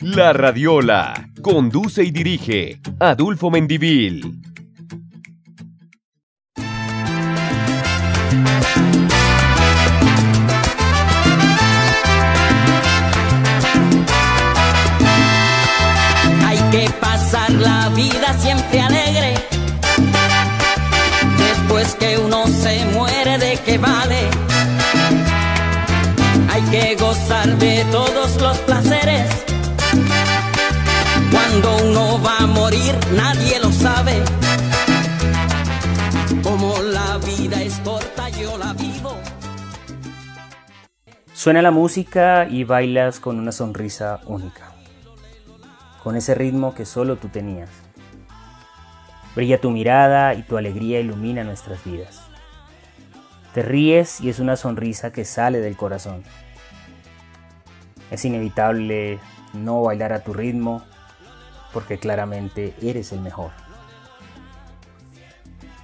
La Radiola. Conduce y dirige Adulfo Mendivil. Gozar de todos los placeres. Cuando uno va a morir, nadie lo sabe. Como la vida es corta, yo la vivo. Suena la música y bailas con una sonrisa única, con ese ritmo que solo tú tenías. Brilla tu mirada y tu alegría ilumina nuestras vidas. Te ríes y es una sonrisa que sale del corazón. Es inevitable no bailar a tu ritmo porque claramente eres el mejor.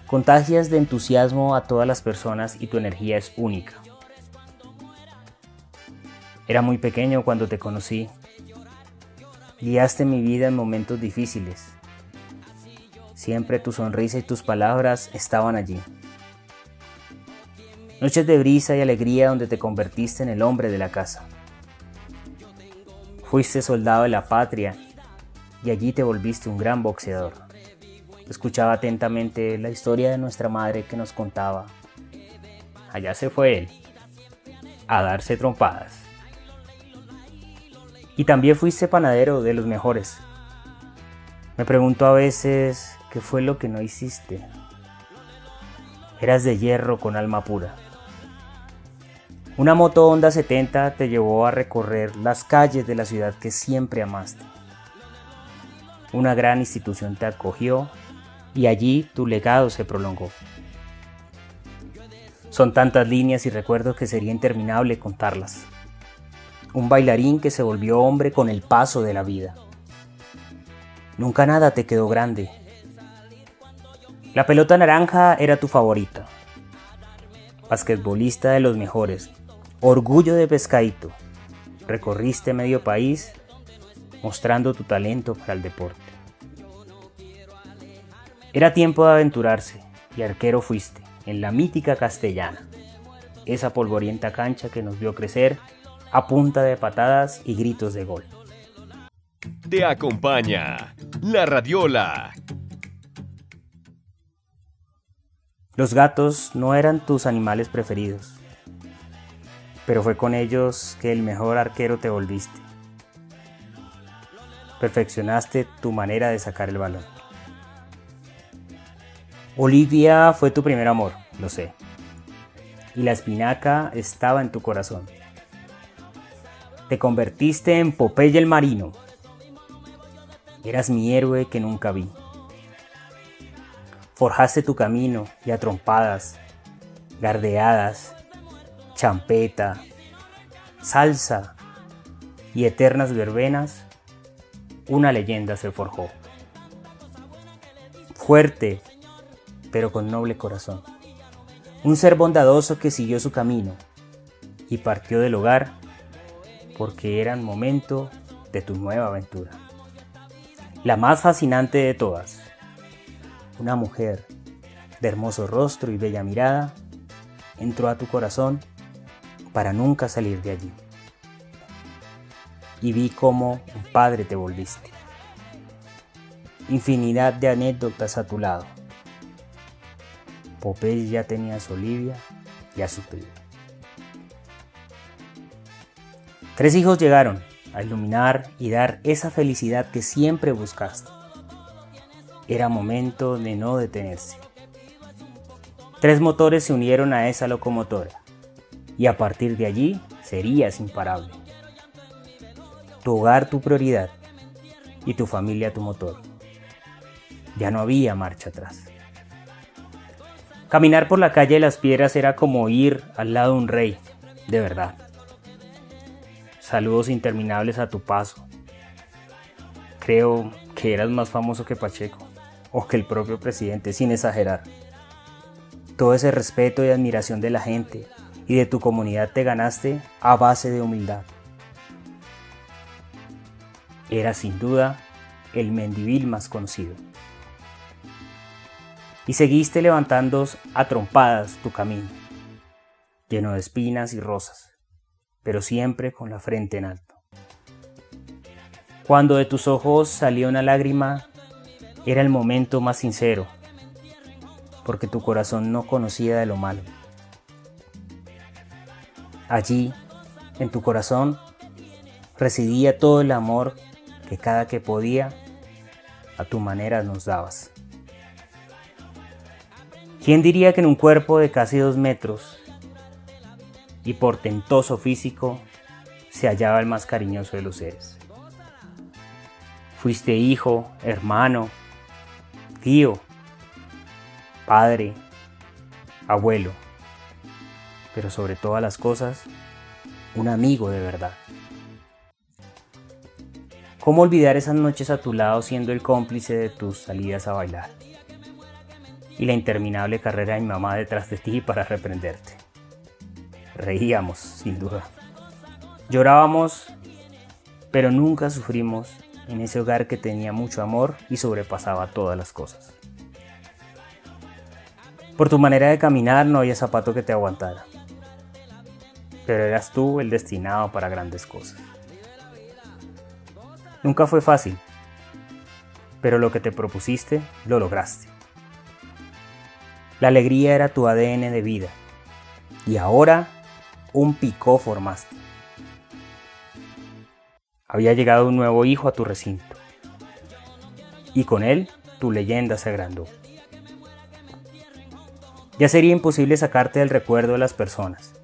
Contagias de entusiasmo a todas las personas y tu energía es única. Era muy pequeño cuando te conocí. Guiaste mi vida en momentos difíciles. Siempre tu sonrisa y tus palabras estaban allí. Noches de brisa y alegría donde te convertiste en el hombre de la casa. Fuiste soldado de la patria y allí te volviste un gran boxeador. Escuchaba atentamente la historia de nuestra madre que nos contaba. Allá se fue él, a darse trompadas. Y también fuiste panadero de los mejores. Me pregunto a veces qué fue lo que no hiciste. Eras de hierro con alma pura. Una moto Honda 70 te llevó a recorrer las calles de la ciudad que siempre amaste. Una gran institución te acogió y allí tu legado se prolongó. Son tantas líneas y recuerdos que sería interminable contarlas. Un bailarín que se volvió hombre con el paso de la vida. Nunca nada te quedó grande. La pelota naranja era tu favorita. Basquetbolista de los mejores. Orgullo de pescadito. Recorriste medio país mostrando tu talento para el deporte. Era tiempo de aventurarse y arquero fuiste en la mítica castellana, esa polvorienta cancha que nos vio crecer a punta de patadas y gritos de gol. Te acompaña La Radiola. Los gatos no eran tus animales preferidos, pero fue con ellos que el mejor arquero te volviste. Perfeccionaste tu manera de sacar el balón. Olivia fue tu primer amor, lo sé. Y la espinaca estaba en tu corazón. Te convertiste en Popeye el marino. Eras mi héroe que nunca vi. Forjaste tu camino y a trompadas, gardeadas, champeta, salsa y eternas verbenas, una leyenda se forjó. Fuerte, pero con noble corazón. Un ser bondadoso que siguió su camino y partió del hogar porque era el momento de tu nueva aventura. La más fascinante de todas. Una mujer de hermoso rostro y bella mirada entró a tu corazón para nunca salir de allí. Y vi cómo un padre te volviste. Infinidad de anécdotas a tu lado. Popeye ya tenía a su Olivia y a su primo. Tres hijos llegaron a iluminar y dar esa felicidad que siempre buscaste. Era momento de no detenerse. Tres motores se unieron a esa locomotora y a partir de allí serías imparable. Tu hogar tu prioridad y tu familia tu motor. Ya no había marcha atrás. Caminar por la calle de las piedras era como ir al lado de un rey, de verdad. Saludos interminables a tu paso. Creo que eras más famoso que Pacheco, o que el propio presidente, sin exagerar. Todo ese respeto y admiración de la gente y de tu comunidad te ganaste a base de humildad. Era sin duda el Mendivil más conocido. Y seguiste levantando a trompadas tu camino, lleno de espinas y rosas, pero siempre con la frente en alto. Cuando de tus ojos salió una lágrima, era el momento más sincero, porque tu corazón no conocía de lo malo. Allí, en tu corazón, residía todo el amor que cada que podía, a tu manera nos dabas. ¿Quién diría que en un cuerpo de casi dos metros y portentoso físico se hallaba el más cariñoso de los seres? Fuiste hijo, hermano, tío, padre, abuelo, pero sobre todas las cosas, un amigo de verdad. ¿Cómo olvidar esas noches a tu lado siendo el cómplice de tus salidas a bailar? Y la interminable carrera de mi mamá detrás de ti para reprenderte. Reíamos, sin duda. Llorábamos, pero nunca sufrimos en ese hogar que tenía mucho amor y sobrepasaba todas las cosas. Por tu manera de caminar no había zapato que te aguantara, pero eras tú el destinado para grandes cosas. Nunca fue fácil, pero lo que te propusiste lo lograste. La alegría era tu ADN de vida y ahora un picó formaste había llegado un nuevo hijo a tu recinto. Y con él tu leyenda se agrandó. Ya sería imposible sacarte del recuerdo de las personas.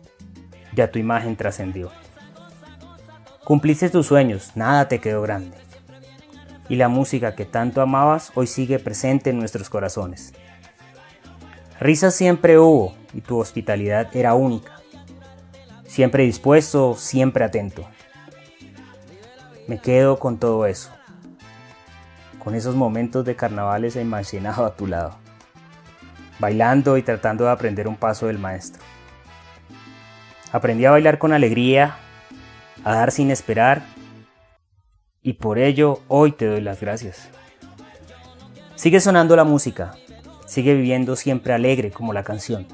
Ya tu imagen trascendió. Cumpliste tus sueños, nada te quedó grande. Y la música que tanto amabas hoy sigue presente en nuestros corazones. Risas siempre hubo y tu hospitalidad era única. Siempre dispuesto, siempre atento. Me quedo con todo eso, con esos momentos de carnavales imaginado a tu lado, bailando y tratando de aprender un paso del maestro. Aprendí a bailar con alegría, a dar sin esperar, y por ello hoy te doy las gracias. Sigue sonando la música, sigue viviendo siempre alegre como la canción.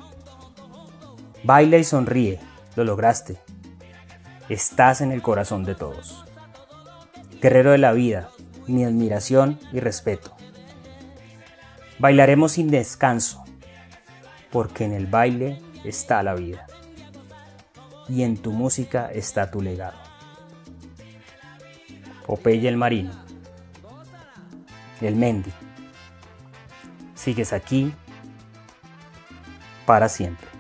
Baila y sonríe, lo lograste. Estás en el corazón de todos guerrero de la vida, mi admiración y respeto. Bailaremos sin descanso, porque en el baile está la vida y en tu música está tu legado. Popeye el Marino, el Mendy, sigues aquí para siempre.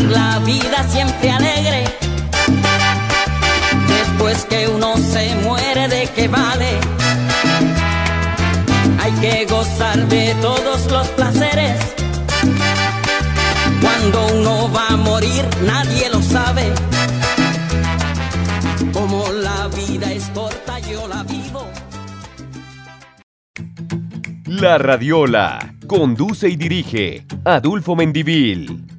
la vida siempre alegre. Después que muere, ¿de qué vale? Hay que gozar de todos los placeres. Cuando uno va a morir, nadie lo sabe. Como la vida es corta, yo la vivo. La Radiola conduce y dirige Adulfo Mendivil.